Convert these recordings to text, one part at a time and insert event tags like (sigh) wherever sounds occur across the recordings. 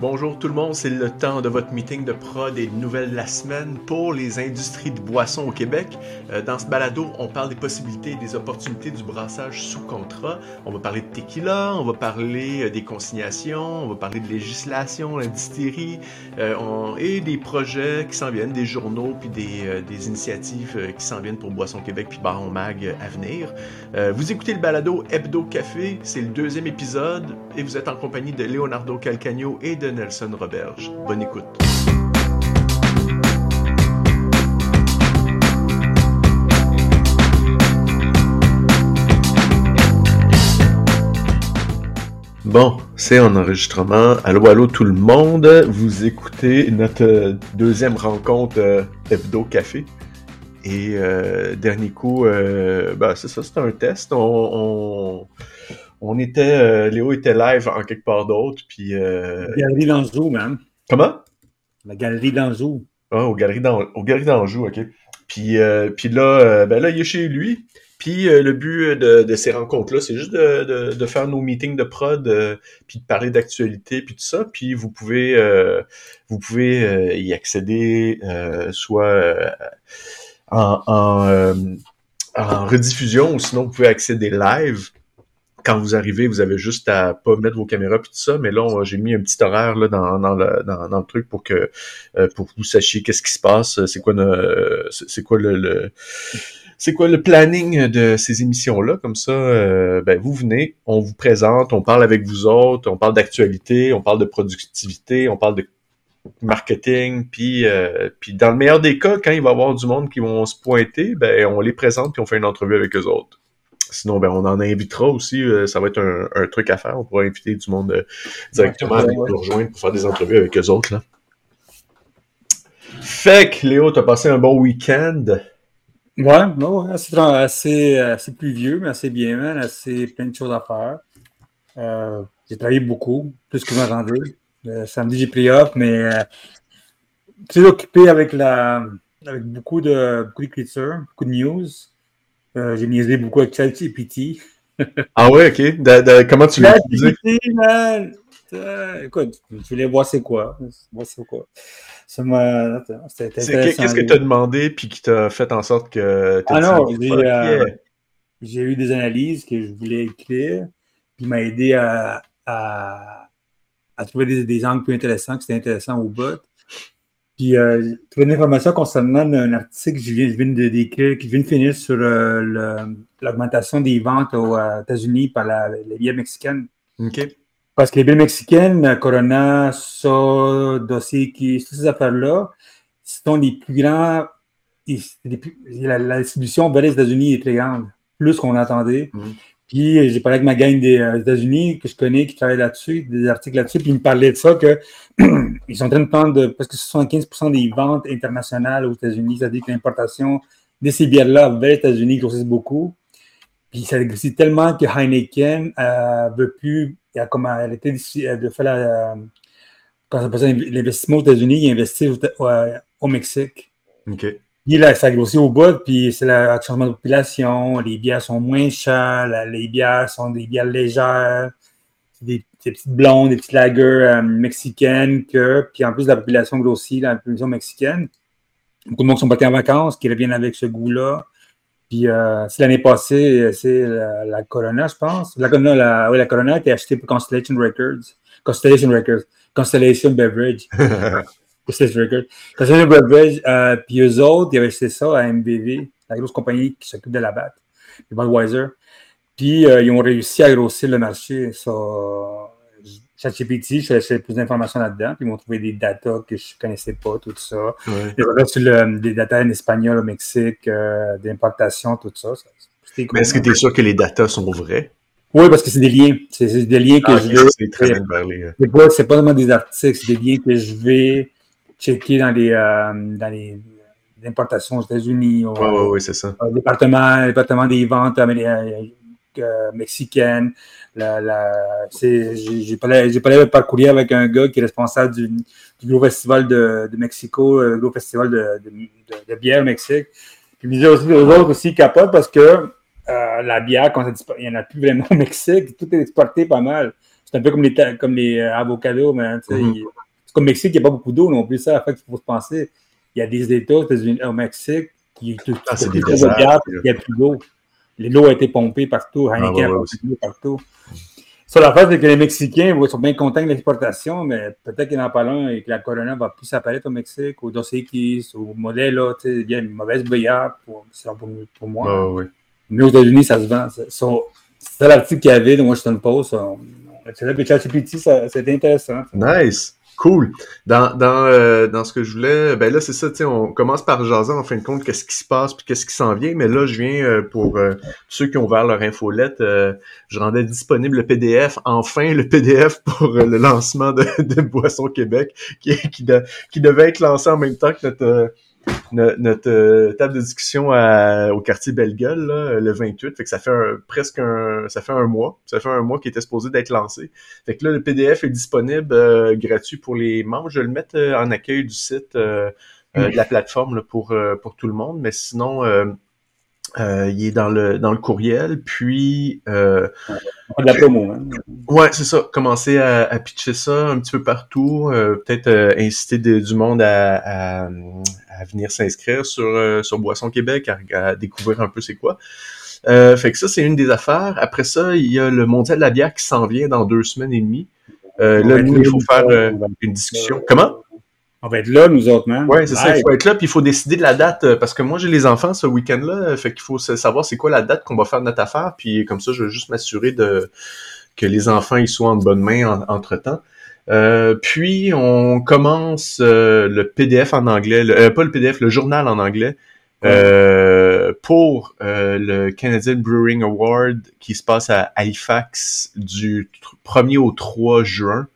Bonjour tout le monde, c'est le temps de votre meeting de prod et de nouvelles de la semaine pour les industries de boissons au Québec. Euh, dans ce balado, on parle des possibilités et des opportunités du brassage sous contrat. On va parler de tequila, on va parler euh, des consignations, on va parler de législation, la distillerie euh, et des projets qui s'en viennent, des journaux puis des, des initiatives qui s'en viennent pour Boisson Québec puis Baron Mag à venir. vous écoutez le balado Hebdo Café, c'est le deuxième épisode et vous êtes en compagnie de Leonardo Calcagno et de Nelson Roberge. Bonne écoute. Bon, c'est en enregistrement. Allô, allô tout le monde. Vous écoutez notre deuxième rencontre euh, Hebdo Café. Et euh, dernier coup, euh, ben, c'est ça, c'était un test. on était, euh, Léo était live en quelque part d'autre, puis... Euh... La galerie d'Anjou, man. Comment? La galerie d'Anjou. Ah, au galerie d'Anjou, OK. Puis, euh, puis là, euh, ben là, il est chez lui. Puis le but de, de ces rencontres-là, c'est juste de, de, de, faire nos meetings de prod, puis de parler d'actualité, puis tout ça. Puis vous pouvez, vous pouvez y accéder soit en, en, en rediffusion, ou sinon vous pouvez accéder live quand vous arrivez, vous avez juste à pas mettre vos caméras puis tout ça, mais là, j'ai mis un petit horaire là, dans, le, dans, le truc pour que euh, pour que vous sachiez qu'est-ce qui se passe, c'est quoi c'est quoi le, c'est quoi le planning de ces émissions-là. Comme ça, euh, ben, vous venez, on vous présente, on parle avec vous autres, on parle d'actualité, on parle de productivité, on parle de marketing, puis, euh, puis dans le meilleur des cas, quand il va y avoir du monde qui vont se pointer, ben, on les présente puis on fait une entrevue avec eux autres. Sinon, ben, on en invitera aussi. Euh, ça va être un, truc à faire. On pourra inviter du monde euh, directement à nous rejoindre pour faire des entrevues avec eux autres. Là. Fait que, Léo, t'as passé un bon week-end? Ouais, non, assez, assez, assez, pluvieux, mais assez bien, assez plein de choses à faire. Euh, j'ai travaillé beaucoup, plus que je m'attendais. samedi, j'ai pris off, mais très occupé avec, la, avec beaucoup de beaucoup d'écriture, beaucoup de news. Euh, j'ai niaisé beaucoup avec ChatGPT. ah ouais, ok. comment tu l'as utilisé? Euh, écoute, je voulais voir c'est quoi? Voir c'est quoi? Qu'est-ce que tu as demandé puis qui t'a fait en sorte que Ah non, euh, j'ai eu des analyses que je voulais écrire, puis il m'a aidé à, à, à trouver des, des, angles plus intéressants, que c'était intéressant au bout. Puis, euh, trouvé une information concernant un article que je viens, de décrire, qui vient de finir sur euh, l'augmentation des ventes aux euh, États-Unis par la, les bières mexicaines. OK. Parce que les bières mexicaines, Corona, So, Dossier, toutes ces affaires-là, sont les plus grands. la, distribution vers les États-Unis est très grande, plus qu'on attendait. Mm. Puis euh, j'ai parlé avec ma gang des euh, États-Unis que je connais qui travaille là-dessus, des articles là-dessus, puis ils me parlaient de ça que (clears throat) ils sont en train de prendre de, parce que 75% des ventes internationales aux États-Unis, c'est-à-dire que l'importation de ces bières-là vers les États-Unis grossissent beaucoup. Puis ça grossit tellement que Heineken euh, veut plus, il a comme arrêté de faire la, quand ça passe l'investissement aux États-Unis, il investit au, au Mexique. Puis là, ça grossit au bout, puis c'est le changement de population, les bières sont moins chères, les bières sont des bières légères, des, petites blondes, des petites lagers euh, mexicaines, que, puis en plus la population grossit, la population mexicaine. Beaucoup de monde sont partis en vacances, qui reviennent avec ce goût-là. Puis euh, c'est l'année passée, c'est la, Corona, je pense. La Corona, la, oui, la Corona a été achetée pour Constellation Records. Constellation Records. Constellation Beverage. (laughs) Constellation Records. Constellation Beverage, euh, puis eux autres, ils avaient acheté ça à MBV, la grosse compagnie qui s'occupe de la batte, Budweiser. Puis euh, ils ont réussi à grossir le marché. Ça, ChatGPT, je cherchais plus d'informations là-dedans, puis ils m'ont trouvé des datas que je ne connaissais pas, tout ça. Ouais. Ils sur le, des datas en espagnol au Mexique, euh, d'importation, tout ça. Mais est-ce que tu es sûr que les datas sont vrais? Oui, parce que c'est des liens. C'est des liens que ah, je vais. C'est pas, pas seulement des articles, c'est des liens que je vais checker dans les, euh, dans les, importations aux États-Unis, au, ouais, c'est ça. au département, département des ventes euh, euh, mexicaines. La, la, j'ai parlé, parlé par courrier avec un gars qui est responsable du, du gros festival de, de Mexico, le gros festival de, de, de, bière au Mexique. Puis il me disait aussi aux autres aussi capotent parce que euh, la bière, quand il n'y en a plus vraiment au Mexique, tout est exporté pas mal. c'est un peu comme les, comme les avocados, mais tu sais, mm-hmm. c'est comme Mexique, il n'y a pas beaucoup d'eau non plus. Ça, en fait, il faut se penser. Il y a des États au Mexique qui ah, c'est des déserts, il y a plus d'eau. L'eau a été pompée partout, ah, Heineken a pompé partout. Ça, la face, c'est que les Mexicains sont bien contents de l'exportation, mais peut-être qu'il n'y en a pas l'un et que la Corona va plus apparaître au Mexique, au Dos Equis, au sais, il y a une mauvaise billard pour, pour, moi. Ah, mais aux États-Unis, ça se vend. C'est l'article qu'il y avait de Washington Post. C'est là que ChatGPT, c'était intéressant. Nice. Cool. Dans, dans, euh, dans ce que je voulais, ben là, c'est ça, tu on commence par jaser en fin de compte qu'est-ce qui se passe puis qu'est-ce qui s'en vient. Mais là, je viens euh, pour euh, ceux qui ont ouvert leur infolette, je rendais disponible le PDF, enfin le PDF pour le lancement de, de Boisson Québec, qui, qui, qui devait être lancé en même temps que notre notre, euh, table de discussion au quartier Bellegueule, le 28. Fait que ça fait presque un, ça fait un mois. Ça fait un mois qu'il était supposé d'être lancé. Fait que là, le PDF est disponible euh, gratuit pour les membres. Je vais le mettre euh, en accueil du site de la plateforme pour, pour tout le monde. Mais sinon, euh, il est dans le dans le courriel, puis euh, la promo, hein? Ouais, c'est ça. Commencer à, à, pitcher ça un petit peu partout, euh, peut-être euh, inciter du monde à, à, à venir s'inscrire sur sur Boisson Québec, à, découvrir un peu c'est quoi. fait que ça, c'est une des affaires. Après ça, il y a le Mondial de la bière qui s'en vient dans deux semaines et demie. là, nous, il faut faire une discussion. Comment? On va être là, nous autres, man. Oui, c'est ça, il faut être là, puis il faut décider de la date, euh, parce que moi, j'ai les enfants ce week-end-là, euh, fait qu'il faut savoir c'est quoi la date qu'on va faire notre affaire, puis comme ça, je vais juste m'assurer de que les enfants ils soient en bonne main entre-temps. Euh, puis, on commence le PDF en anglais, pas le PDF, le journal en anglais, pour le Canadian Brewing Award qui se passe à Halifax du 1er au 3 juin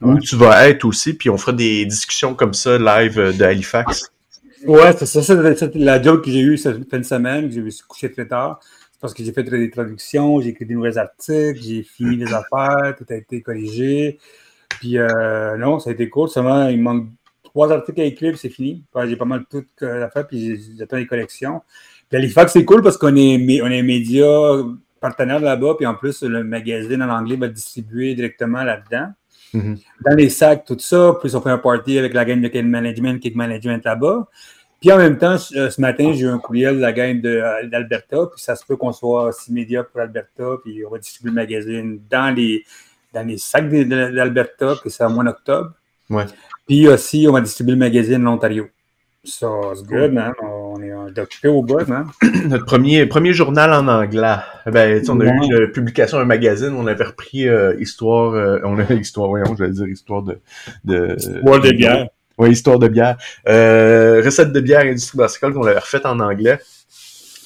où tu vas être aussi, puis on fera des discussions comme ça live euh, de Halifax. Ouais, c'est ça, c'est la joke que j'ai eue cette fin de semaine, j'ai couché très tard. C'est parce que j'ai fait des traductions, j'ai écrit des nouveaux articles, j'ai fini des (clears throat) affaires, tout a été corrigé. Puis euh, non, ça a été cool. Seulement, il manque trois articles à écrire, c'est fini. j'ai pas mal tout à faire, puis j'attends les collections. Puis Halifax, c'est cool parce qu'on est, on est média partenaire là-bas, puis en plus, le magazine en anglais va distribuer directement là-dedans. Mhm. Dans les sacs, tout ça. Puis on fait un party avec la game de Game Management, Kick Management là-bas. Puis en même temps, euh, ce matin, j'ai eu un courriel de la game euh, d'Alberta. Puis ça se peut qu'on soit aussi média pour Alberta. Puis on va distribuer le magazine dans les, dans les sacs d'Alberta. Puis c'est en mois d'octobre. Ouais. Puis aussi, on va distribuer le magazine l'Ontario. So, it's good, man. On occupé au bout, (clears throat) man. Notre premier, premier journal en anglais. Ben, on a eu une publication, un magazine, on avait repris euh, Histoire, euh, on avait (laughs) Histoire, voyons, je vais dire Histoire de... de histoire de bière. Oui, Histoire de bière. Euh, recette de bière industrie brassicole qu'on avait refait en anglais.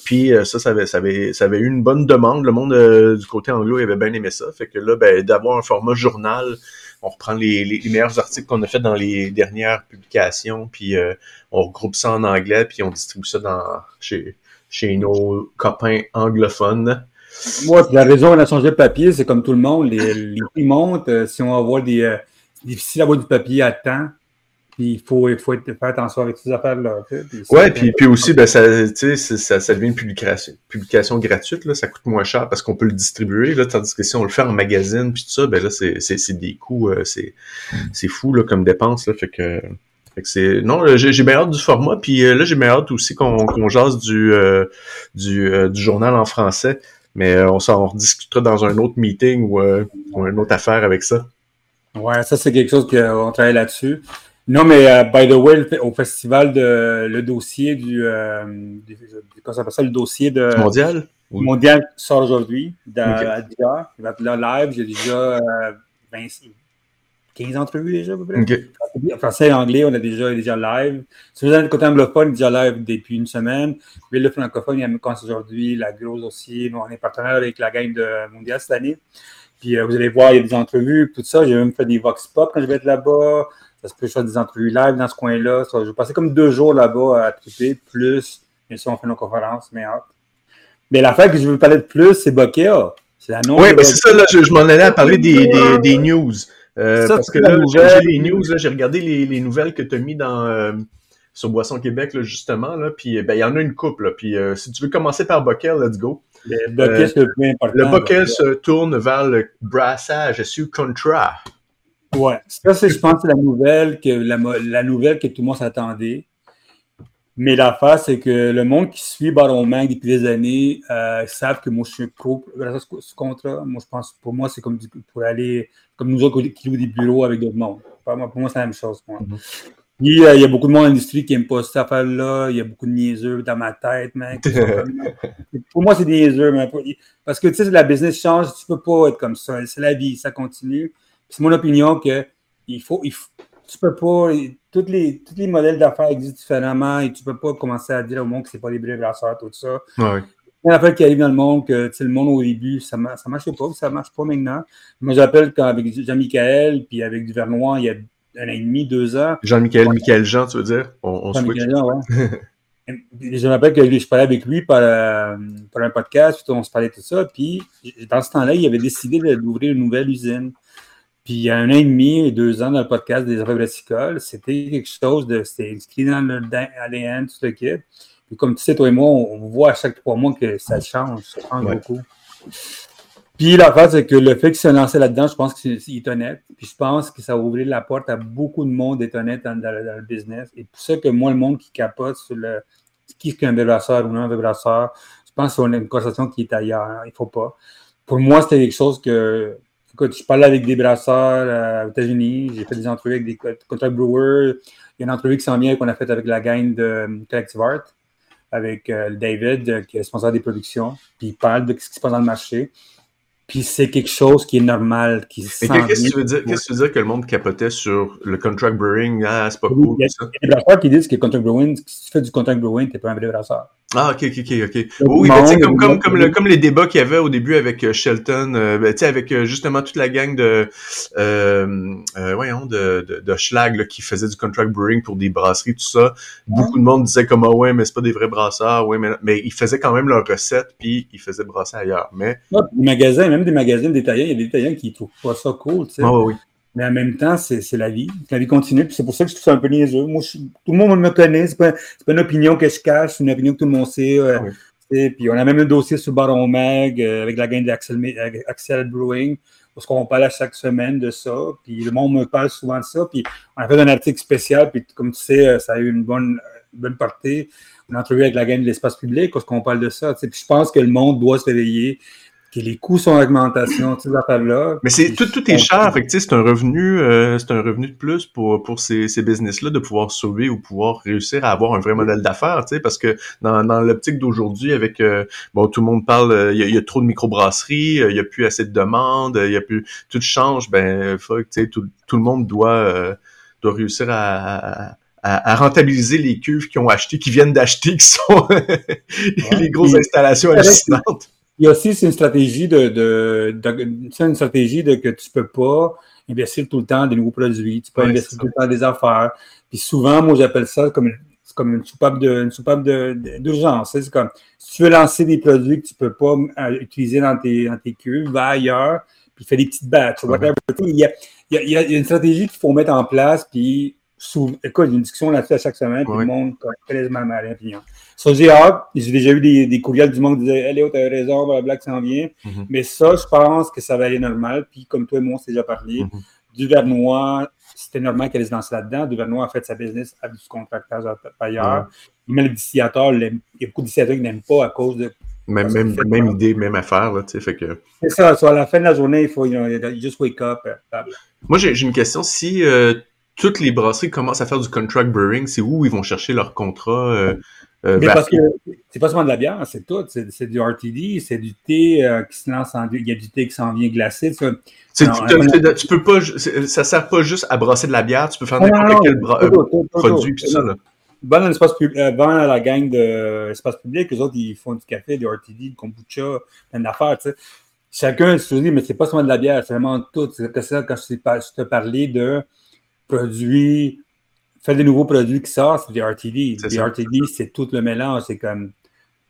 Puis ça, ça avait, ça, avait, ça avait eu une bonne demande. Le monde du côté anglo avait bien aimé ça. Fait que là, ben, d'avoir un format journal on reprend les, les, meilleurs articles qu'on a fait dans les dernières publications, puis euh, on regroupe ça en anglais, puis on distribue ça dans chez, chez nos copains anglophones. Moi, la raison on a changé de papier, c'est comme tout le monde, les, prix montent. Euh, si on va des. Euh, difficile d'avoir du papier à temps il faut, il faut faire attention avec ces affaires-là. Ouais, puis, puis aussi, ben, ça, ça, ça devient une publication, publication gratuite, là, ça coûte moins cher parce qu'on peut le distribuer, là, tandis que si on le fait en magazine, puis tout ça, ben là, c'est des coûts, euh, c'est fou là, comme dépense. Là, fait que, fait que c'est. Non, j'ai bien hâte du format, puis euh, là, j'ai bien hâte aussi qu'on qu'on jase du, euh, du, du journal en français. Mais on s'en rediscutera dans un autre meeting ou, ou une autre affaire avec ça. Ouais, ça, c'est quelque chose qu'on travaille là-dessus. Non, mais uh, by the way, au festival de le dossier du, euh, comment ça s'appelle ça, le dossier de mondial? Mondial sort aujourd'hui à 10 heures. Il va être là live. J'ai déjà euh, 15 entrevues déjà à peu près. Okay. En français et anglais, on a déjà, déjà live. Si vous êtes côté anglophone, déjà live depuis une semaine. Mais le francophone, il y a commencé aujourd'hui, la grosse dossier. on est partenaire avec la gang de Mondial cette année. Puis euh, vous allez voir, il y a des entrevues, tout ça. J'ai même fait des vox pop quand je vais être là-bas. Ça se peut faire des entrevues live dans ce coin-là. Je vais passer comme deux jours là-bas à triper, plus, bien sûr, on fait nos conférences, mais hâte. Mais l'affaire que je veux parler de plus, c'est Bokeh. C'est l'annonce. Oui, mais c'est ça, là, je, m'en allais à parler des, des, des news. Euh, parce que là, j'ai les news, j'ai regardé les, les, nouvelles que tu as mis dans, euh, sur Boisson Québec, là, justement, là, puis ben, il y en a une couple. Là, puis euh, si tu veux commencer par Bokeh, let's go. Le bucket, Euh, le plus important. Le se tourne vers le brassage sous contrat. Ouais, ça, c'est, je pense, la nouvelle que la, la nouvelle que tout le monde s'attendait. Mais l'affaire, c'est que le monde qui suit Baron Mag depuis des années euh, savent que moi, je suis pro ce, ce contrat. Moi, je pense, pour moi, c'est comme du- pour aller, comme nous autres qui louent des bureaux avec d'autres mondes. Pour moi, pour moi, c'est la même chose. Moi. Mhm. Puis, euh, il y a beaucoup de monde dans l'industrie qui n'aime pas cette affaire-là. Il y a beaucoup de niaiseux dans ma tête, mec. (laughs) pour moi, c'est des niaiseux, mais pour- parce que, tu sais, la business change, tu peux pas être comme ça. C'est la vie, ça continue. C'est mon opinion que il faut, il faut- tu peux pas, tous les, tous les modèles d'affaires existent différemment et tu peux pas commencer à dire au monde que c'est pas des vrais brasseurs, tout ça. Ouais. Il y a affaire qui arrive dans le monde que, le monde au début, ça ne ça marchait pas, ça marche pas maintenant. Moi, j'appelle quand avec Jean-Michel, puis avec Duvernois, il y a un an et demi, deux ans. Jean-Michel, Michael Jean, tu veux dire? On, on switch. Jean, ouais. (laughs) Je me rappelle que je parlais avec lui par, euh, par un podcast, puis on se parlait de tout ça. Puis dans ce temps-là, il avait décidé d'ouvrir une nouvelle usine. Puis il y a un an et demi, deux ans dans le podcast des brassicoles, c'était quelque chose de. C'était inscrit dans le ADN, tout le kit. Puis comme tu sais, toi et moi, on, on voit à chaque trois mois que ça change, ça change Ouais. beaucoup. Puis l'affaire, c'est que le fait qu'il se lancé là-dedans, je pense qu'il est honnête. Puis je pense que ça va ouvrir la porte à beaucoup de monde d'être honnête dans, dans le- dans le business. Et pour ça que moi, le monde qui capote sur le qui est un vibrasseur ou non un vibrasseur, je pense qu'on a une conversation qui est ailleurs. hein. Il faut pas. Pour moi, c'était quelque chose que. Écoute, je parlais avec des brasseurs euh, aux États-Unis, j'ai fait des entrevues avec des co- contract brewers. Il y a une entrevue qui s'en vient qu'on a faite avec la gang de euh, Collective Art, avec euh, David, qui est responsable des productions. Puis il parle de ce qui se passe dans le marché. Puis c'est quelque chose qui est normal, qui qu'est-ce que tu veux dire? Qu'est-ce que tu veux dire que le monde capotait sur le contract brewing? Ah, c'est pas cool, il y a- des brasseurs qui disent que contract brewing, si tu fais du contract brewing, t'es pas un vrai brasseur. Ah, ok, ok, ok, Oui, mais tu sais, monde, comme, comme, comme, le- comme les débats qu'il y avait au début avec euh, Shelton, euh, ben, tu sais, avec euh, justement toute la gang de, euh, euh, voyons, de, de, de Schlag, là, qui faisait du contract brewing pour des brasseries, tout ça. Beaucoup de monde disait comme, ah ouais, mais c'est pas des vrais brasseurs, ouais, mais, mais ils faisaient quand même leur recette, puis ils faisaient brasser ailleurs. Mais, Ouais, des magasins, même des magasins détaillants, il y a des détaillants qui trouvent pas ça cool, tu sais. ah oui. Mais en même temps, c'est la vie. La vie continue. Puis c'est pour ça que je trouve ça un peu niaiseux. Moi, je- tout le monde me connaît. C'est pas, c'est pas une opinion que je cache. C'est une opinion que tout le monde sait. euh, Ah oui. sais. Puis on a même un dossier sur Baron Mag euh, avec la gang d'Axel Axel Brewing. Parce qu'on parle à chaque semaine de ça. Puis le monde me parle souvent de ça. Puis on a fait un article spécial. Puis comme tu sais, euh, ça a eu une bonne, une bonne partie. Une entrevue avec la gang de l'espace public parce qu'on parle de ça. Puis je pense que le monde doit se réveiller. Que les coûts sont en augmentation, toutes ces affaires-là. Mais c'est Puis tout, tout est cher, fait que tu sais, c'est un revenu, euh, c'est un revenu de plus pour pour ces, ces business-là de pouvoir sauver ou pouvoir réussir à avoir un vrai modèle d'affaires, tu sais, parce que dans, dans l'optique d'aujourd'hui, avec euh, bon, tout le monde parle, euh, il y, a, y a trop de microbrasseries, euh, il y a plus assez de demandes, euh, il y a plus, tout change, ben, faut que, tu sais, tout, tout le monde doit euh, doit réussir à, à à, à rentabiliser les cuves qu'ils ont acheté, qui viennent d'acheter, qui sont (laughs) les grosses Puis- installations hallucinantes. Il y a aussi c'est une stratégie de, de, de- c'est une stratégie de que tu peux pas investir tout le temps des nouveaux produits, tu peux Ouais, investir tout le temps des affaires. Puis souvent, moi j'appelle ça comme une, comme une soupape de une soupape d'urgence. C'est comme si tu veux lancer des produits que tu peux pas euh, utiliser dans tes dans tes cuves, va ailleurs, puis fais des petites batches. whatever. Il y a, il y a- il y a une stratégie qu'il faut mettre en place, puis écoute, une discussion là-dessus à chaque semaine, puis Ouais. le monde connaît ma ma opinion. Ça, j'ai hâte. J'ai déjà eu des, des courriels du monde qui disaient Léo, t'as raison, blablabla, que ça en vient. Mhm. Mais ça, je pense que ça va aller normal. Puis, comme toi et moi, on s'est déjà parlé, Mhm. Duvernois, c'était normal qu'elle se lance là-dedans. Duvernois a fait sa business avec du contractage ailleurs. Même le il y a beaucoup de distillateurs qui n'aiment pas à cause de. Même, même, même idée, même affaire, là, tu sais, fait que... C'est ça, soit à la fin de la journée, il faut you know, just wake up. euh. Moi, j'ai j'ai une question. Si euh, toutes les brasseries commencent à faire du contract brewing, c'est où ils vont chercher leur contrat euh, euh, Mais parce que c'est pas seulement de la bière, c'est tout. C'est du RTD, c'est du thé euh, qui se lance en. Il y a du thé qui s'en vient glacé. ça. Non, tu, peux pas, ça sert pas juste à brasser de la bière, tu peux faire n'importe quel bra- tout, tout, tout, tout, produit ça là. Va à la gang de l'espace public, les autres, ils font du café, du RTD, du kombucha, plein d'affaires, tu sais. Chacun se dit, mais c'est pas seulement de la bière, c'est vraiment tout. C'est ça, quand je te parlais de produits, faire des nouveaux produits qui sortent, c'est des RTD. C'est Des ça. RTD, c'est tout le mélange. C'est comme,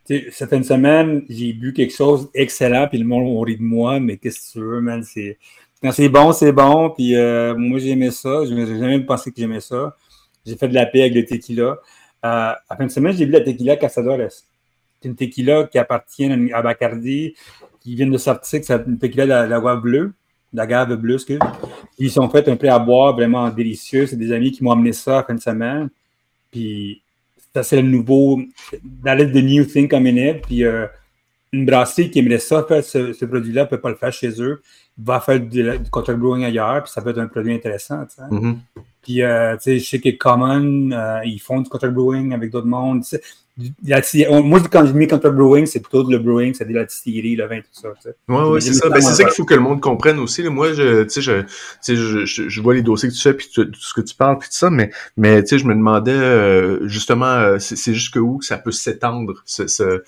tu sais, certaines semaines, j'ai bu quelque chose excellent, puis le monde on rit de moi, mais qu'est-ce que tu veux, man? C'est, quand c'est bon, c'est bon, puis euh, moi, j'aimais ça. Je n'ai jamais pensé que j'aimais ça. J'ai fait de la paix avec le tequila. Euh, à fin de semaine, j'ai bu la tequila Casadores. une tequila qui appartient à Bacardi, qui vient de sortir, c'est une tequila de la, de la gave bleue, excuse. Ils sont fait un prêt à boire vraiment délicieux. C'est des amis qui m'ont amené ça la fin de semaine. Puis, ça, c'est le nouveau, that is the new thing coming in. Puis, euh, une brasserie qui aimerait ça faire ce, produit-là ne peut pas le faire chez eux. Va faire du, contract brewing ailleurs, puis ça peut être un produit intéressant. Mm-hmm. Puis, euh, tu sais, je sais que Common, euh, ils font du contract brewing avec d'autres mondes. Moi, quand je dis contract brewing, c'est tout le brewing, c'est de la distillerie, le vin, tout ça. Oui, ouais, c'est ça. Ben, c'est ça qu'il faut que le monde comprenne aussi. Moi, je, je, je, je, je vois les dossiers que tu fais, puis tout ce que tu parles, puis tout ça, mais, mais je me demandais euh, justement, c'est jusqu'où ça peut s'étendre, ce, ce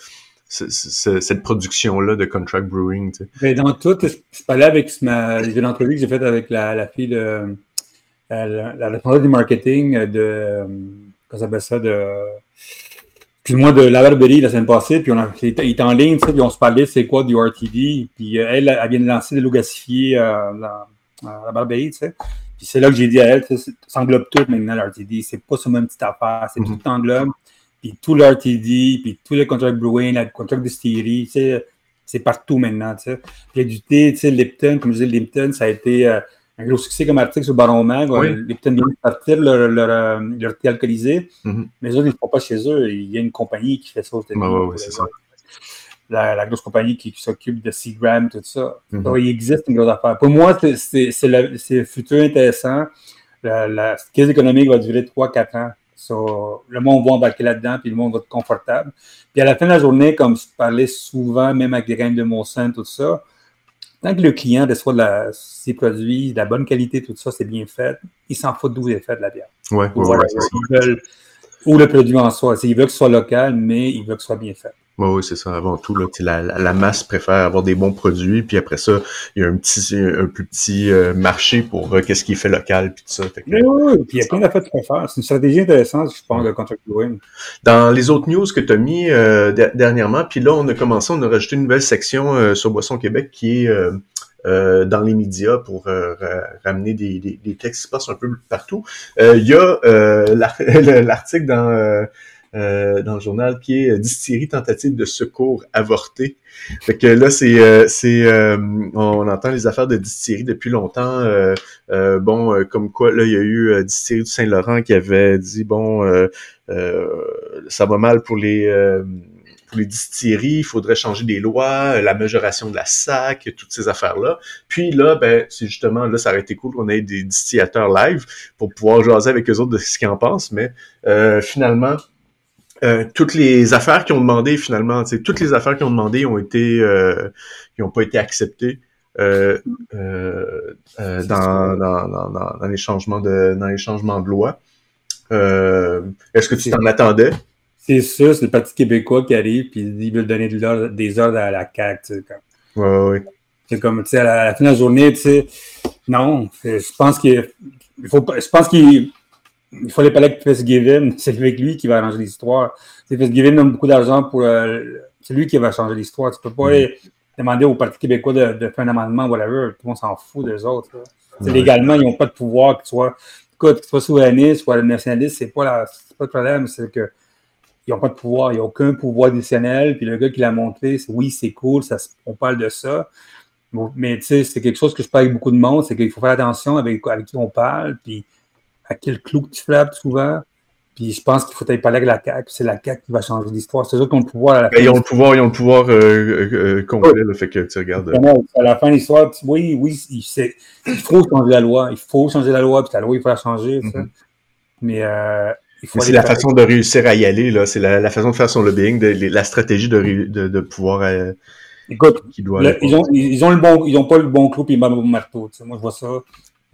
cette production-là de contract brewing. Sais? dans tout, je, parlais avec ma, l'entrevue que j'ai faite avec la, la, fille de euh, la, la responsable du marketing de euh, comment ça s'appelle ça de excuse-moi de la Barberie la semaine passée, puis on a, il était en ligne, tu sais, puis on se parlait c'est quoi du RTD, puis euh, elle, elle vient de lancer des lots gasifiés à la Barberie, tu sais. Puis c'est là que j'ai dit à elle, ça englobe tout maintenant l'RTD, c'est pas seulement une petite affaire, c'est mm-hmm. tout englobe puis tout l'RTD, puis tout le contract brewing, le contract distillerie, tu sais, c'est partout maintenant, tu sais. Puis il y a du thé, tu sais, Lipton, comme je disais, Lipton, ça a été euh, un gros succès comme article sur Baron Mag. Lipton vient de partir leur, leur, euh, leur, thé alcoolisé, mm-hmm. mais eux ils ne font pas chez eux. Il y a une compagnie qui fait ça aux Oui, c'est ça. La, grosse compagnie qui, s'occupe de Seagram, tout ça. Mm-hmm. il existe une grosse affaire. Pour moi, c'est le futur intéressant. La, la crise économique va durer 3-4 ans le monde va embarquer là-dedans, puis le monde va être confortable. Puis à la fin de la journée, comme je parlais souvent, même avec les graines de Monsanto, tout ça, tant que le client reçoit de ses produits, de la bonne qualité, tout ça, c'est bien fait, il s'en fout d'où est fait de la bière. Ouais, ou le produit en soi. Il veut que ce soit local, mais il veut que ce soit bien fait oui, c'est ça. Avant tout, là, la, la, masse préfère avoir des bons produits, puis après ça, il y a un petit, un plus petit euh, marché pour euh, qu'est-ce qui est fait local, puis tout ça. oui, oui, puis il y a plein d'affaires que tu peux faire. C'est une stratégie intéressante, je pense, de contract brewing. Dans les autres news que tu as mis euh, dernièrement, puis là, on a commencé, on a rajouté une nouvelle section sur Boisson Québec qui est dans les médias pour ramener des, des, des, textes qui se passent un peu partout. Il y a (laughs) l'article dans euh, dans le journal qui est euh, tentative de secours avorté. Fait que là, c'est, euh, c'est, on entend les affaires de distillerie depuis longtemps. bon, comme quoi, là, il y a eu distillerie du Saint-Laurent qui avait dit bon, ça va mal pour les pour les distilleries, il faudrait changer des lois, la majoration de la SAC, toutes ces affaires-là. Puis là, ben, c'est justement, là, ça aurait été cool qu'on ait des distillateurs live pour pouvoir jaser avec eux autres de ce qu'ils en pensent, mais finalement, euh, toutes les affaires qui ont demandé finalement, toutes les affaires qui ont demandé ont été, euh, qui n'ont pas été acceptées euh, euh, euh dans, dans, dans, dans, les changements de dans les changements de loi. Est-ce que tu t'en attendais? C'est ça, c'est le Parti québécois qui arrive puis il veut donner de des ordres à la CAQ. Tu sais, comme. Ouais, ouais. C'est comme, tu sais, à, la, fin de la journée, tu sais, non, je pense qu'il faut, je pense qu'il il fallait pas que Fitzgibbon, c'est avec lui qui va arranger l'histoire. Fitzgibbon donne beaucoup d'argent pour. Euh, c'est lui qui va changer l'histoire. Tu peux pas demander au Parti québécois de, faire un amendement, whatever. Tout le monde s'en fout des autres. Légalement, ils n'ont pas de pouvoir, que tu sois, écoute, que tu sois souverainiste, soit nationaliste, c'est pas, la, pas le problème. C'est que ils n'ont pas de pouvoir, il n'y a aucun pouvoir additionnel. Puis le gars qui l'a montré, c'est oui, c'est cool, ça, on parle de ça. mais tu sais, c'est quelque chose que je parle avec beaucoup de monde, c'est qu'il faut faire attention avec, avec qui on parle. Puis à quel clou que tu frappes souvent. Puis je pense qu'il faut aller parler avec la CAQ, c'est la CAQ qui va changer l'histoire. C'est eux qui ont le pouvoir à la ben, fin. Ils ont le pouvoir, ils ont le pouvoir euh, euh, euh complet, le fait que tu regardes. À la fin de l'histoire, oui, oui, il, faut changer la loi. Il faut changer la loi, puis la loi, il faut la changer. Mm-hmm. Mais euh. C'est la façon de réussir à y aller, là. C'est la, façon de faire son lobbying, de, la stratégie de, de, de pouvoir. Euh, Écoute, doit ils, ont, ils ont le bon, ils ont pas le bon clou puis le bon marteau. Moi, je vois ça.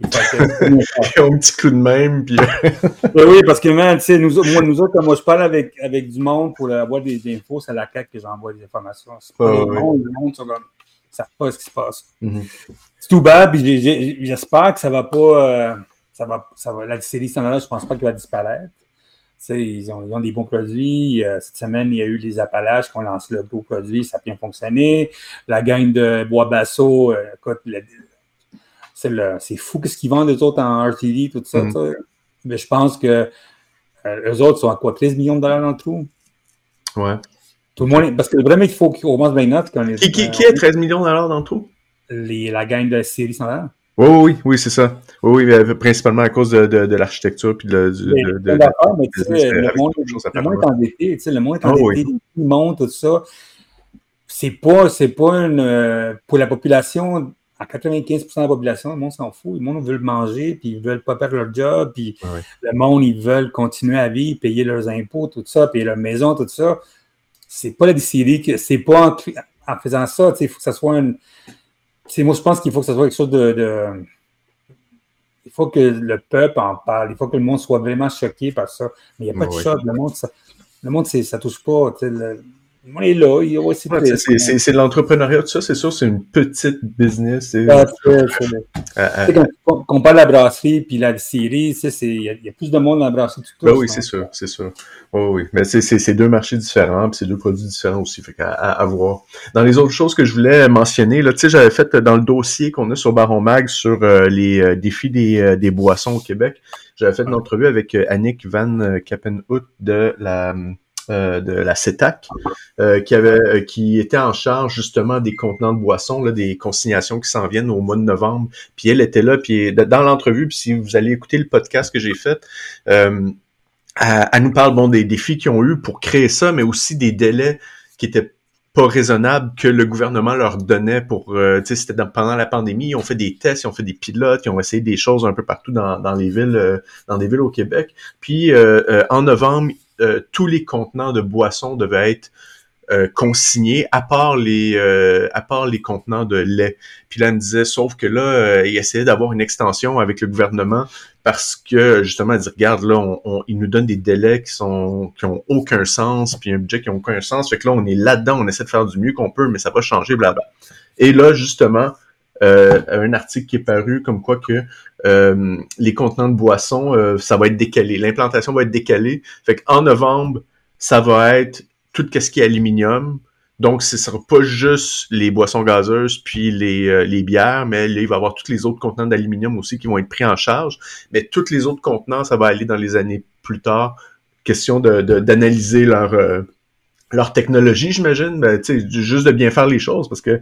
(laughs) Ils ont un petit coup de même. Puis... (laughs) oui, parce que, man, tu sais, nous, moi, nous autres, quand moi, je parle avec, avec du monde pour avoir des, infos, c'est à la CAQ que j'envoie des informations. C'est pas oh, le monde, le monde, ça, comme, savent pas ce qui se passe. Mm-hmm. C'est tout bad, puis j'espère que ça va pas. Euh, ça va, ça va, la série standard, je pense pas qu'elle va disparaître. Ils ont, ils ont, des bons produits. Euh, cette semaine, il y a eu les Appalaches qui ont lancé le beau produit, ça a bien fonctionné. La gang de Bois Basso, euh, c'est fou ce qu'ils vendent les autres en RTD, tout ça. Mm. Mais je pense que euh, eux autres sont à quoi 13 millions de dollars dans le trou? Ouais. Tout le monde, parce que vraiment, il faut qu'on commence maintenant. Quand les, qui, qui, qui est 13 millions de dollars dans tout? Les, la gang de série standard. Oui, oui, oui, c'est ça. Oui, oui, principalement à cause de, de, de l'architecture puis de, de, D'accord, mais tu sais, le monde, le monde est endetté, tu sais, le monde est endetté, oh, oui. il monte, tout ça. C'est pas, c'est pas une, pour la population, à 95% de la population, le monde s'en fout. Le monde veut manger, puis ils veulent pas perdre leur job, puis le monde, ils veulent continuer à vivre, payer leurs impôts, tout ça, payer leur maison, tout ça. C'est pas la décider que c'est pas en, en, faisant ça, il faut que ça soit une. Moi, je pense qu'il faut que ça soit quelque chose de, de, Il faut que le peuple en parle. Il faut que le monde soit vraiment choqué par ça. Mais il n'y a pas de choc. Le monde, ça, le monde ça touche pas. Le, on est là, il y a aussi ouais, C'est de l'entrepreneuriat, tout ça, c'est sûr, c'est une petite business. Ah, euh, quand on parle de la brasserie puis la distillerie, il y, y, a plus de monde dans la brasserie. Tout ben oui, c'est sûr, c'est sûr. Oh, oui, mais c'est deux marchés différents, puis c'est deux produits différents aussi, fait à, à, voir. Dans les autres choses que je voulais mentionner, là, tu sais, j'avais fait dans le dossier qu'on a sur Baron Mag sur euh, les euh, défis des, euh, des boissons au Québec, j'avais fait une entrevue avec Annick Van Kappenhout de la euh, de la CETAC, euh, euh, qui était en charge justement des contenants de boissons, des consignations qui s'en viennent au mois de novembre. Puis elle était là, puis dans l'entrevue, si vous allez écouter le podcast que j'ai fait, elle, nous parle des défis qu'ils ont eu pour créer ça, mais aussi des délais qui étaient pas raisonnables que le gouvernement leur donnait pour, c'était pendant la pandémie, ils ont fait des tests, ils ont fait des pilotes, ils ont essayé des choses un peu partout dans, les villes, au Québec. Puis en novembre, euh, tous les contenants de boissons devaient être euh, consignés, à part les euh, à part les contenants de lait. Puis là, elle me disait, sauf que là, il essayait d'avoir une extension avec le gouvernement parce que justement, elle dit, regarde, là, on, nous donnent des délais qui sont qui ont aucun sens, puis un budget qui n'a aucun sens. Fait que là, on est là-dedans, on essaie de faire du mieux qu'on peut, mais ça va changer, blabla. Et là, justement, euh, un article qui est paru comme quoi que euh, les contenants de boissons, euh, ça va être décalé. L'implantation va être décalée. Fait qu'en novembre, ça va être tout ce qui est aluminium. Donc, ce ne sera pas juste les boissons gazeuses puis les, euh, les bières, mais là, il va y avoir tous les autres contenants d'aluminium aussi qui vont être pris en charge. Mais tous les autres contenants, ça va aller dans les années plus tard. Question de, d'analyser leur, euh, leur technologie, j'imagine. Ben, juste de bien faire les choses parce que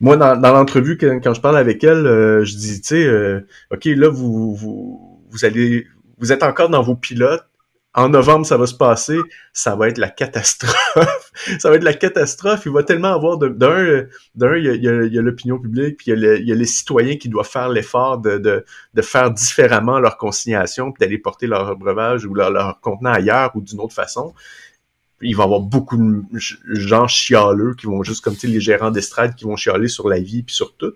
moi, dans, dans l'entrevue, quand, quand, je parle avec elle, euh, je dis, tu sais, euh, OK, là, vous, vous, vous allez, vous êtes encore dans vos pilotes. En novembre, ça va se passer. Ça va être la catastrophe. (laughs) ça va être la catastrophe. Il va tellement avoir d'un, d'un, il y a, l'opinion publique, puis il y, a il y, a les citoyens qui doivent faire l'effort de, de, de faire différemment leur consignation, puis d'aller porter leur breuvage ou leur contenant ailleurs ou d'une autre façon il va y avoir beaucoup de gens chialeux qui vont juste comme tu sais, les gérants d'estrade qui vont chialer sur la vie puis sur tout.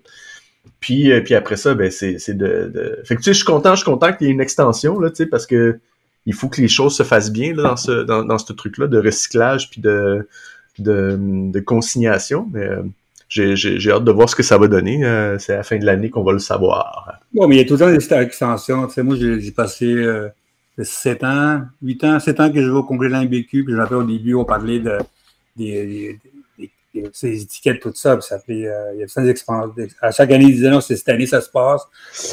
Puis, euh, puis après ça, ben c'est, de, de, Fait que tu sais, je suis content, je suis content qu'il y ait une extension, là, tu sais, parce que il faut que les choses se fassent bien là, dans ce, dans, dans ce truc-là de recyclage puis de, de, de consignation. Mais euh, j'ai, hâte de voir ce que ça va donner. Euh, c'est à la fin de l'année qu'on va le savoir. Bon, mais il y a tout le temps des extensions. Tu sais, moi, j'ai, j'ai passé euh, 7 ans, 8 ans, 7 ans que je vais au congrès de l'IMBQ, puis j'appelle au début, on parlait de, des, des, des, ces étiquettes, tout ça, puis ça fait, euh, il y a des expériences. À chaque année, ils disaient non, c'est cette année, ça se passe.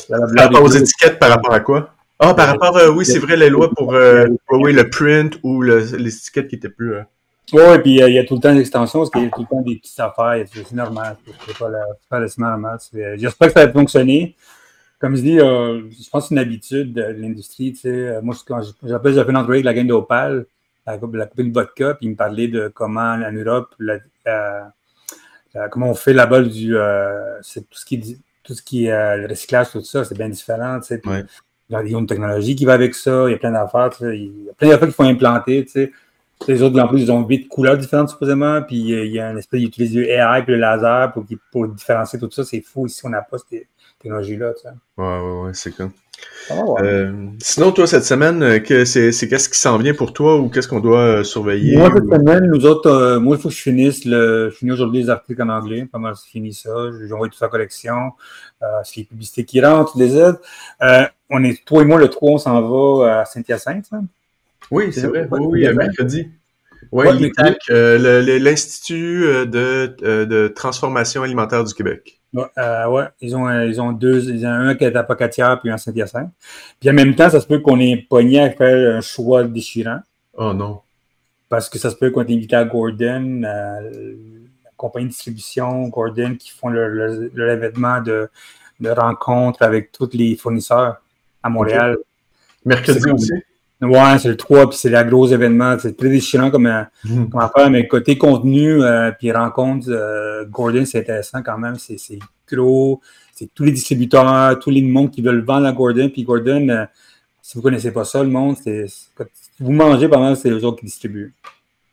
Par rapport aux étiquettes, par rapport à quoi? Ah, par rapport, euh, oui, c'est vrai, les lois pour euh, oui, le print ou le, les étiquettes qui étaient plus. Euh... Oui, puis il y a tout le temps des extensions, parce qu'il y a tout le temps des petites affaires, c'est normal, c'est pas, la, pas normal. J'espère que ça va fonctionner comme je dis, euh, je pense que c'est une habitude de l'industrie. Tu sais. Euh, moi, quand j'appelle, j'ai fait une entrevue avec la gang d'Opal, la, la de vodka, puis ils me parlaient de comment en Europe, la, la, comment on fait là-bas du euh, tout ce qui tout ce qui est euh, le recyclage, tout ça, c'est bien différent. Tu sais. Ouais. Il y a une technologie qui va avec ça, il y a plein d'affaires, tu sais. il y a plein d'affaires qu'il faut implanter. Tu sais. Les autres, en plus, ils ont huit couleurs différentes, supposément. Puis il y a un espèce, ils utilisent du AI et le laser pour, pour différencier tout ça. C'est fou. Ici, on n'a pas cette technologie-là. Ouais, ouais, ouais, c'est cool. Ouais. euh, sinon, toi, cette semaine, euh, que c'est, qu'est-ce qui s'en vient pour toi ou qu'est-ce qu'on doit euh, surveiller? Moi, cette ou... semaine, nous autres, euh, moi, il faut que je finisse le. Je finis aujourd'hui les articles en anglais. Pas mal, fini ça. J'envoie toute sa collection. Euh, c'est les publicités qui rentrent, les aides. On est, toi et moi, le 3, on s'en va à Saint-Hyacinthe. Hein? Oui, c'est vrai. Oui, oui, mercredi. Oui, l'Institut de, de transformation alimentaire du Québec. Ouais, euh, ouais, ils ont, ils ont deux, ils ont un qui est à Pocatière puis un à Saint-Hyacinthe. Puis en même temps, ça se peut qu'on ait pogné à faire un choix déchirant. Oh non. parce que ça se peut qu'on ait invité à Gordon, la compagnie de distribution Gordon, qui font l'événement de, de rencontre avec tous les fournisseurs à Montréal. Mercredi aussi? Ouais, c'est le 3, puis c'est la gros événement. C'est très déchirant comme, euh, mhm. comme affaire, mais côté contenu, euh, puis rencontre, euh, Gordon, c'est intéressant quand même. C'est gros, c'est tous les distributeurs, tous les mondes qui veulent vendre à Gordon. Puis Gordon, si vous ne connaissez pas ça, le monde, c'est vous mangez pendant c'est les autres qui distribuent.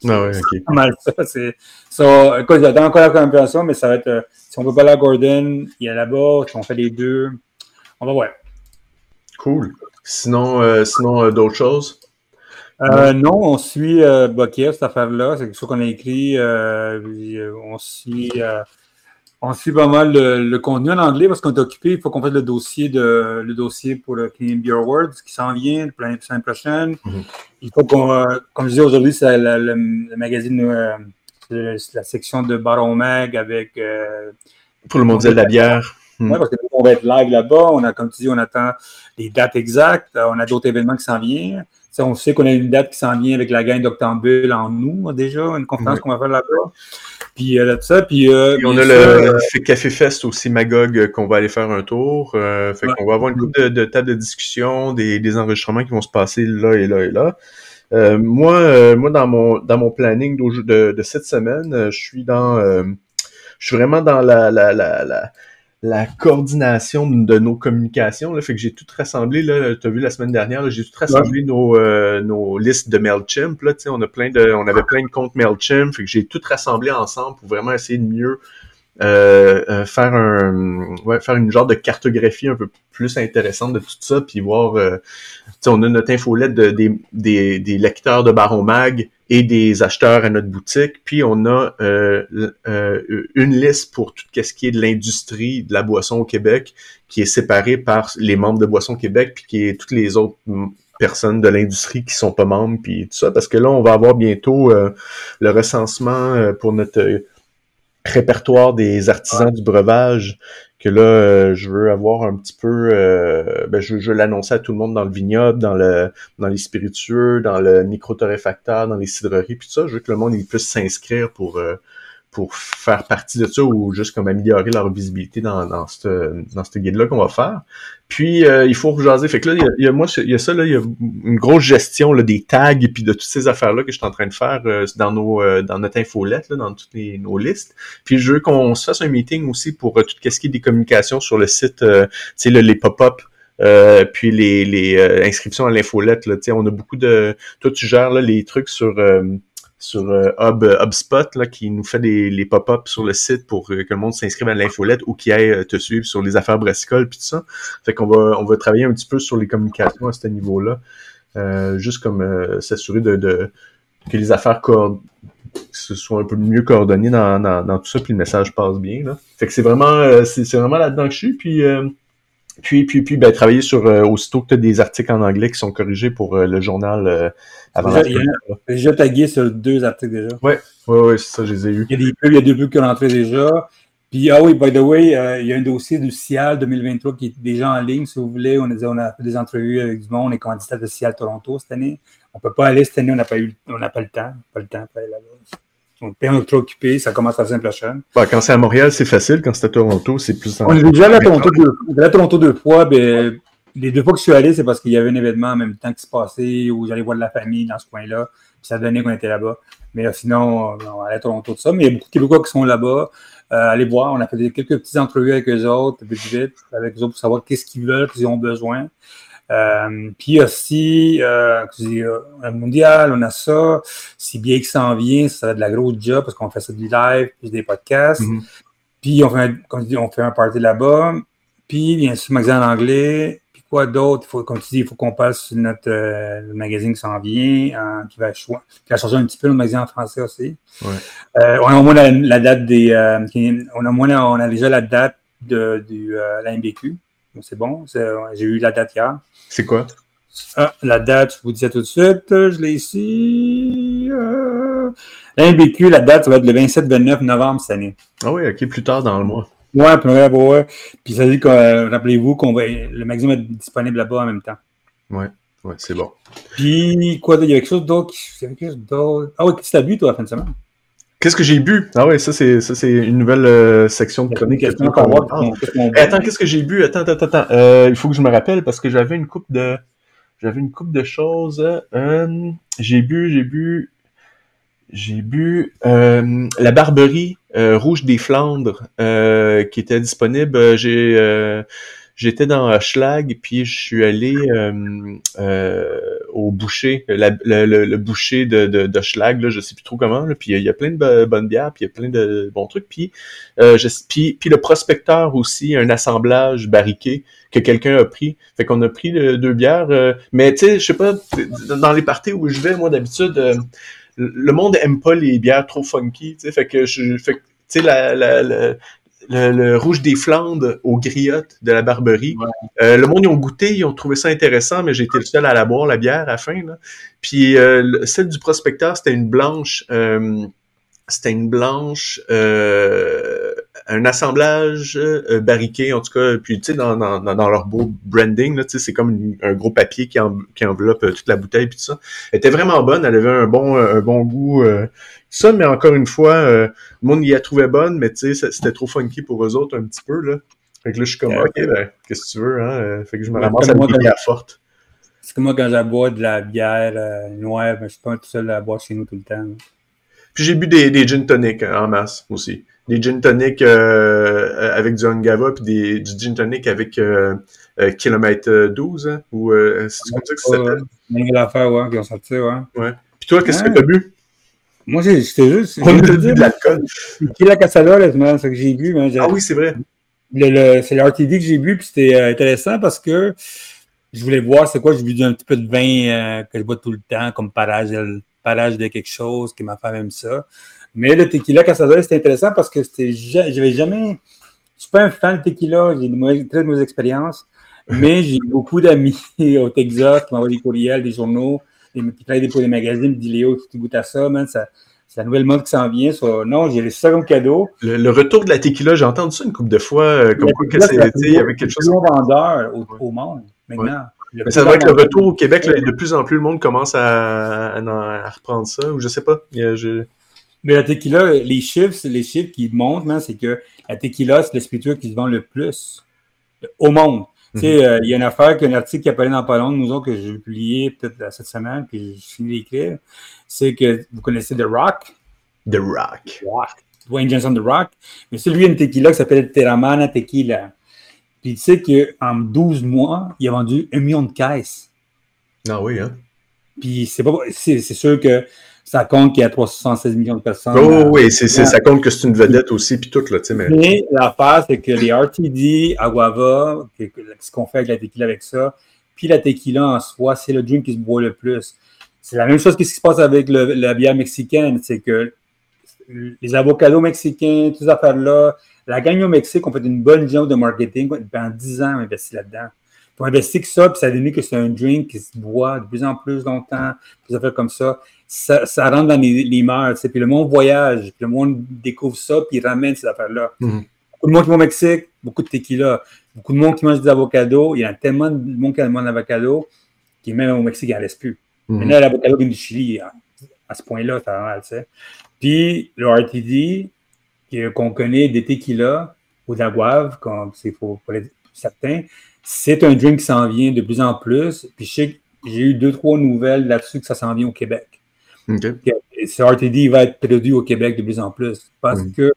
Ah ouais, ok. pas mal ça. C'est, ça écoute, j'attends encore la compréhension, mais ça va être, si on ne peut pas aller à Gordon, il y a là-bas, si on fait les deux, on va voir. Cool. Sinon, euh, sinon euh, d'autres choses? Euh, non, on suit euh, cette affaire-là. C'est quelque chose qu'on a écrit. on suit. on suit pas mal le, contenu en anglais parce qu'on est occupé. Il faut qu'on fasse le dossier de le dossier pour le Canadian Beer Awards qui s'en vient l'année prochaine. Mm-hmm. Il faut qu'on, comme je disais aujourd'hui, c'est le, magazine, la section de Baron Mag avec. pour le mondial de la bière. Oui, hmm. parce qu'on va être live là-bas. On a, comme tu dis, on attend les dates exactes. Euh, on a d'autres événements qui s'en viennent. on sait qu'on a une date qui s'en vient avec la gang d'Octambule en nous, déjà, une conférence qu'on va faire là-bas. Puis euh, là, tout ça. Puis, euh, on a le Café Fest aussi, Magog, qu'on va aller faire un tour. fait qu'on va avoir une couple de, de tables de discussion, des, des, enregistrements qui vont se passer là et là et là. moi, moi dans mon dans mon planning de, de cette semaine, je suis dans je suis vraiment dans la, la, la la coordination de nos communications. Là, fait que j'ai tout rassemblé, là, tu as vu la semaine dernière, j'ai tout rassemblé nos, euh, nos listes de MailChimp. Là, on, a plein de, on avait plein de comptes MailChimp, fait que j'ai tout rassemblé ensemble pour vraiment essayer de mieux euh, euh, faire un ouais, faire une genre de cartographie un peu plus intéressante de tout ça, puis voir euh, on a notre infolette de, des, des, des, lecteurs de Baron Mag et des acheteurs à notre boutique, puis on a euh, une liste pour tout ce qui est de l'industrie de la boisson au Québec, qui est séparée par les membres de Boisson Québec, puis qui est toutes les autres personnes de l'industrie qui sont pas membres, puis tout ça, parce que là, on va avoir bientôt le recensement pour notre répertoire des artisans du breuvage que là, euh, je veux avoir un petit peu, euh, ben, je, veux l'annoncer à tout le monde dans le vignoble, dans le dans les spiritueux, dans le micro-torréfacteur, dans les cidreries, puis tout ça. Je veux que le monde il puisse s'inscrire pour euh, pour faire partie de ça ou juste comme améliorer leur visibilité dans, dans ce dans cette guide-là qu'on va faire. Puis euh, il faut rejaser. Fait que là, il y a, moi, il y a ça, là, il y a une grosse gestion là, des tags et puis de toutes ces affaires-là que je suis en train de faire euh, dans nos euh, dans notre infolette, là, dans toutes nos listes. Puis je veux qu'on se fasse un meeting aussi pour tout ce qui est des communications sur le site, tu sais, les pop-up. puis les, les inscriptions à l'infolette, là, on a beaucoup de. Toi, tu gères là, les trucs sur sur euh, Hub, euh, HubSpot là, qui nous fait des, les pop-ups sur le site pour euh, que le monde s'inscrive à l'infolette ou qui aille te suivre sur les affaires brassicoles puis tout ça. Fait qu'on va on va travailler un petit peu sur les communications à ce niveau-là. juste comme s'assurer de, de, que les affaires se soient un peu mieux coordonnées dans, dans, tout ça, puis le message passe bien. Là. Fait que c'est vraiment c'est, vraiment là-dedans que je suis. Puis puis, puis, puis ben, travailler sur aussitôt que tu as des articles en anglais qui sont corrigés pour le journal j'ai déjà tagué sur deux articles déjà. Oui, ouais, ouais, c'est ça, je les ai eus. Il y a des pubs, il y a deux pubs qui ont entré déjà. Puis, ah oui, by the way, euh, il y a un dossier du CIAL 2023 qui est déjà en ligne, si vous voulez. On a, on a fait des entrevues avec du monde, on est candidat de CIAL Toronto cette année. On ne peut pas aller cette année, on n'a pas, eu, on n'a pas le temps. Pas le temps pour aller là-bas. On est trop occupé, ça commence la semaine prochaine. Bah, quand c'est à Montréal, c'est facile. Quand c'est à Toronto, c'est plus... On est déjà allé à Toronto deux, à Toronto deux fois. Ben, les deux fois que je suis allé, c'est parce qu'il y avait un événement en même temps qui se passait où j'allais voir de la famille dans ce coin-là. Puis ça donnait qu'on était là-bas. Mais sinon, on allait à Toronto de ça. Mais il y a beaucoup de Québécois qui sont là-bas. Euh, allez voir, on a fait quelques petites entrevues avec eux autres, vite, vite, avec eux autres pour savoir qu'est-ce qu'ils veulent, qu'ils ont besoin. Euh, puis aussi, euh, on a le mondial, on a ça. Si bien que ça en vient, ça va être de la grosse job parce qu'on fait ça du live, puis des podcasts. Mm-hmm. Puis on fait, un, comme dis, on fait un party là-bas. Puis bien sûr, magasin en anglais quoi d'autre? Il faut, comme tu dis, il faut qu'on passe sur notre euh, magazine qui s'en vient, hein, qui, va qui va changer un petit peu le magazine en français aussi. Euh, on a au moins la, date des. Euh, on a moins on a déjà la date de, du la MBQ. C'est bon. J'ai eu la date hier. C'est quoi? Ah, la date, je vous dis ça tout de suite. Je l'ai ici. MBQ, la date, ça va être le 27-29 novembre cette année. Ah oui, OK, plus tard dans le mois. Ouais, puis, ouais, puis ça dit que, euh, rappelez-vous qu'on va, le magazine va être disponible là-bas en même temps. Ouais. Ouais, c'est bon. Puis, quoi, il y avait quelque chose d'autre. Ah oui, qu'est-ce que tu as bu, toi, la fin de semaine? Qu'est-ce que j'ai bu? Ah oui, ça c'est ça c'est une nouvelle euh, section de chronique. attends, qu'est-ce que j'ai bu? Attends, attends, attends. Euh, il faut que je me rappelle parce que j'avais une coupe de j'avais une coupe de choses. Euh, j'ai bu, j'ai bu, j'ai bu euh, la Barberie euh, Rouge des Flandres qui était disponible. J'ai j'étais dans Schlag, puis je suis allé euh, euh, au boucher, le, boucher de, de, Schlag, là, je sais plus trop comment, puis il y a plein de bonnes bières, puis il y a plein de bons trucs, puis, euh, puis, puis le prospecteur aussi, un assemblage barriqué que quelqu'un a pris. Fait qu'on a pris deux bières, euh, mais tu sais, je sais pas, dans les parties où je vais, moi d'habitude, euh, le monde aime pas les bières trop funky, fait que je, fait tu sais, la, le, rouge des Flandres aux griottes de la Barberie. Euh, le monde, ils ont goûté, ils ont trouvé ça intéressant, mais été le seul à la boire, la bière, à la fin. Là. Puis euh, celle du prospecteur, c'était une blanche... Euh, c'était une blanche, un assemblage barriqué, en tout cas, puis tu sais, dans, dans, dans, leur beau branding, là, c'est comme un gros papier qui, qui enveloppe toute la bouteille, puis tout ça. Elle était vraiment bonne, elle avait un bon, un bon goût ça, mais encore une fois, euh, le monde y a trouvé bonne, mais tu sais, c'était trop funky pour eux autres un petit peu, là. Fait que là, je suis comme, ok, ben, qu'est-ce que tu veux, hein? Euh, fait que je me ramasse avec des bières fortes. C'est comme moi, quand j'aboie de la bière euh, noire, ben, je suis pas tout seul à boire chez nous tout le temps. Puis j'ai bu des, des gin tonic en masse aussi. Des gin tonic euh, avec du Angava, puis des, du gin tonic avec euh, kilomètre 12, hein, ou c'est comme ça que ça s'appelle? Une l'affaire, ouais, qui ont sorti, ouais. Ouais. Puis toi, qu'est-ce que t'as bu? Moi, j'étais juste. On a bu de l'alcool. la Casala, c'est ce que j'ai bu. ah oui, c'est vrai. Le, c'est l'RTD que j'ai bu, puis c'était euh, intéressant parce que je voulais voir c'est quoi. J'ai bu un petit peu de vin euh, que je bois tout le temps, comme parage, parage de quelque chose, que ma femme aime ça. Mais le tequila Casala, c'était intéressant parce que c'était, j'avais jamais. Je suis pas un fan de tequila, j'ai de très mauvaises expériences, mais j'ai beaucoup d'amis (laughs) au Texas qui m'envoient des courriels, des journaux qui travaillent pour des magazines, dit Léo, tu goûtes à ça, man, ça, c'est la nouvelle mode qui s'en vient. non, j'ai reçu ça comme cadeau. Le, retour de la tequila, j'ai entendu ça une couple de fois, euh, comme quoi que c'est, il y avait quelque chose. C'est vendeur au, au, monde, maintenant. Mais ça devrait être le retour au Québec, là, de plus en plus le monde commence à, à, reprendre ça, ou je sais pas. Mais la tequila, les chiffres, les chiffres qui montrent, c'est que la tequila, c'est le spiritueux qui se vend le plus au monde. Tu sais, mhm. euh, il y a une affaire, qu'un article qui apparaît dans pas nous autres, que j'ai publié peut-être cette semaine, puis j'ai fini d'écrire, c'est que vous connaissez The Rock? The Rock. Rock. Dwayne Johnson The Rock. Mais c'est lui, une tequila qui s'appelle Terramana Tequila. Puis tu sais qu'en 12 mois, il a vendu un million de caisses. Ah oui, hein? Puis c'est pas c'est sûr que ça compte qu'il y a 316 millions de personnes. Oh oui, c'est, ça compte que c'est une vedette aussi, puis tout, là, tu sais. Mais, mais l'affaire, c'est que les RTD, Aguava, ce qu'on fait avec la tequila avec ça, puis la tequila en soi, c'est le drink qui se boit le plus. C'est la même chose que ce qui se passe avec le, la bière mexicaine, c'est que les avocados mexicains, toutes ces affaires-là, la gang au Mexique, on fait une bonne job de marketing pendant 10 ans, on investit là-dedans. Pour investir que ça, puis ça donné que c'est un drink qui se boit de plus en plus longtemps, des affaires comme ça ça, ça, rentre dans les, les mœurs. Puis le monde voyage, puis le monde découvre ça, puis il ramène ces affaires-là. Mm-hmm. Beaucoup de monde qui va au Mexique, beaucoup de tequila. Beaucoup de monde qui mange des avocados. Il y a tellement de monde qui mange d'avocados qui, même au Mexique, il n'en reste plus. Mm-hmm. Maintenant, l'avocado vient du Chili. À, ce point-là, ça mal, tu sais. Puis le RTD, qu'on connaît des tequila ou de la guave, comme c'est pour, pour certains, c'est un drink qui s'en vient de plus en plus. Puis je sais j'ai eu deux, trois nouvelles là-dessus que ça s'en vient au Québec. Ce RTD va être produit au Québec de plus en plus parce mm. que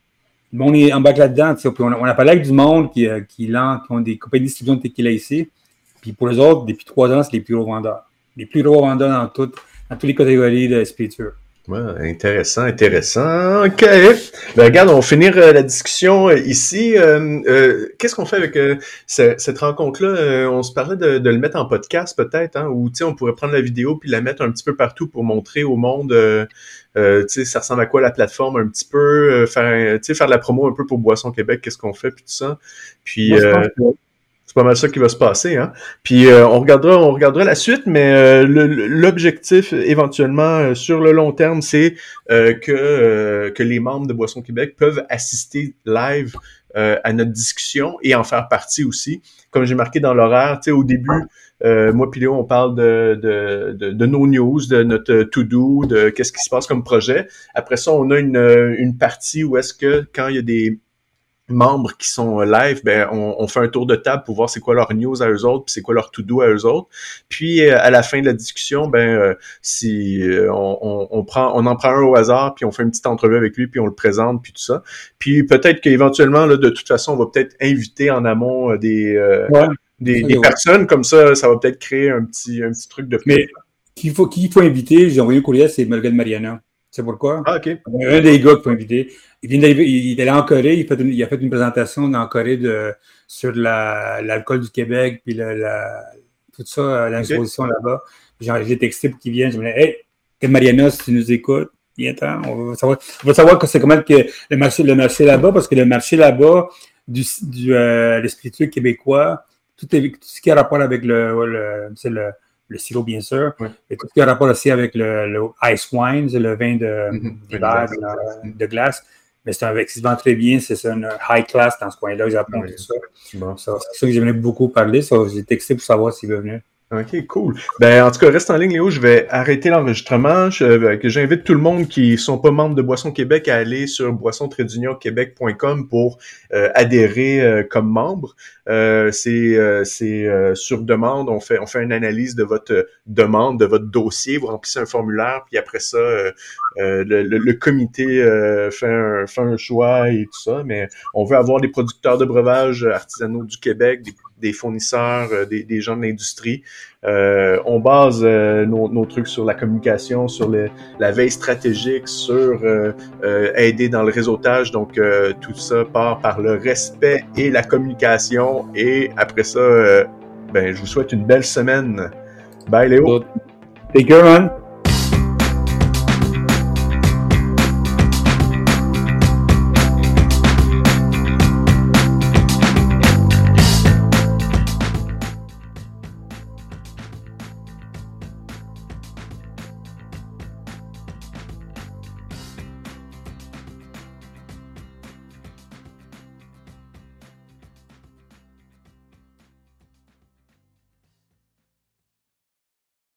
on est en bas là-dedans. On, on, a parlé avec du monde qui, euh, qui, qui ont des compagnies de distribution de tequila ici. Puis pour les autres, depuis trois ans, c'est les plus gros vendeurs. Les plus gros vendeurs dans, toutes, dans toutes les catégories de spiritueux. Ouais, intéressant, intéressant. OK. Ben, regarde, on va finir euh, la discussion euh, ici. Euh, qu'est-ce qu'on fait avec cette rencontre-là? on se parlait de, le mettre en podcast peut-être, hein, ou on pourrait prendre la vidéo puis la mettre un petit peu partout pour montrer au monde ça ressemble à quoi la plateforme un petit peu, faire, faire de la promo un peu pour Boisson Québec, qu'est-ce qu'on fait, puis tout ça. Puis pas mal ça qui va se passer. Hein? Puis euh, on regardera, on regardera la suite, mais euh, l'objectif éventuellement euh, sur le long terme, c'est que que les membres de Boisson Québec peuvent assister live à notre discussion et en faire partie aussi. Comme j'ai marqué dans l'horaire, tu sais, au début, moi puis on parle de, de, nos news, de notre to-do, de qu'est-ce qui se passe comme projet. Après ça, on a une, une partie où est-ce que quand il y a des membres qui sont live, ben on, on, fait un tour de table pour voir c'est quoi leur news à eux autres, puis c'est quoi leur to-do à eux autres. Puis euh, à la fin de la discussion, ben euh, si on, on, prend, on en prend un au hasard, puis on fait une petite entrevue avec lui, puis on le présente, puis tout ça. Puis peut-être qu'éventuellement, là, de toute façon, on va peut-être inviter en amont des des, personnes comme ça, ça va peut-être créer un petit, un petit truc de Mais qu'il faut, qu'il faut inviter, j'ai envoyé un courriel, c'est Morgan Mariana. C'est pourquoi? Ah, OK. Un des gars qu'il faut inviter. Il vient d'arriver, il est allé en Corée, il, fait une, il a fait une présentation en Corée de, sur l'alcool du Québec, puis la, tout ça, l'exposition là-bas. J'ai texté pour qu'il vienne. Je me disais, hey, Mariana, si tu nous écoutes, viens-t'en. On va savoir, on va savoir que c'est comment que le marché, le marché là-bas, parce que le marché là-bas du, du euh, québécois, tout, ce qui a rapport avec le, le, le, le sirop, bien sûr, et tout ce qui a rapport aussi avec le, ice wine, le vin de, mm-hmm. de, glace. Mais c'est un qui se vend très bien, c'est un high class dans ce coin-là, au Japon, tout ça. C'est ça que j'aimerais beaucoup parler. J'ai texté pour savoir s'il veut venir. OK, cool. Ben, en tout cas, reste en ligne, Léo. Je vais arrêter l'enregistrement. Euh, j'invite tout le monde qui sont pas membres de Boisson Québec à aller sur boisson pour euh, adhérer euh, comme membre. c'est c'est sur demande. On fait on fait une analyse de votre demande, de votre dossier. Vous remplissez un formulaire, puis après ça, le, le, comité fait un, fait un choix et tout ça. Mais on veut avoir des producteurs de breuvages artisanaux du Québec, des fournisseurs, euh, des, des, gens de l'industrie. Euh, on base euh, nos, nos, trucs sur la communication, sur la veille stratégique, sur euh, aider dans le réseautage. Donc, tout ça part par le respect et la communication. Et après ça, ben, je vous souhaite une belle semaine. Bye Léo. Take care, man.